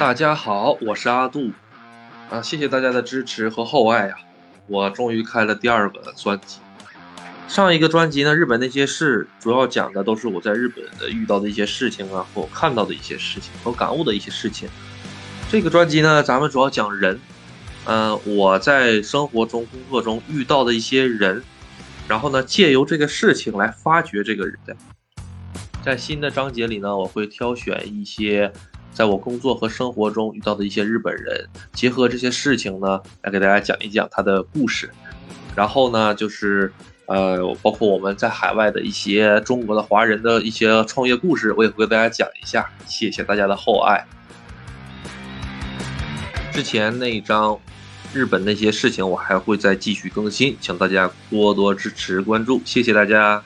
大家好，我是阿杜，啊，谢谢大家的支持和厚爱呀！我终于开了第二个专辑。上一个专辑呢，日本那些事，主要讲的都是我在日本的遇到的一些事情啊，或看到的一些事情和感悟的一些事情。这个专辑呢，咱们主要讲人，嗯，我在生活中、工作中遇到的一些人，然后呢，借由这个事情来发掘这个人。在新的章节里呢，我会挑选一些。在我工作和生活中遇到的一些日本人，结合这些事情呢，来给大家讲一讲他的故事。然后呢，就是呃，包括我们在海外的一些中国的华人的一些创业故事，我也会给大家讲一下。谢谢大家的厚爱。之前那一章日本那些事情，我还会再继续更新，请大家多多支持关注，谢谢大家。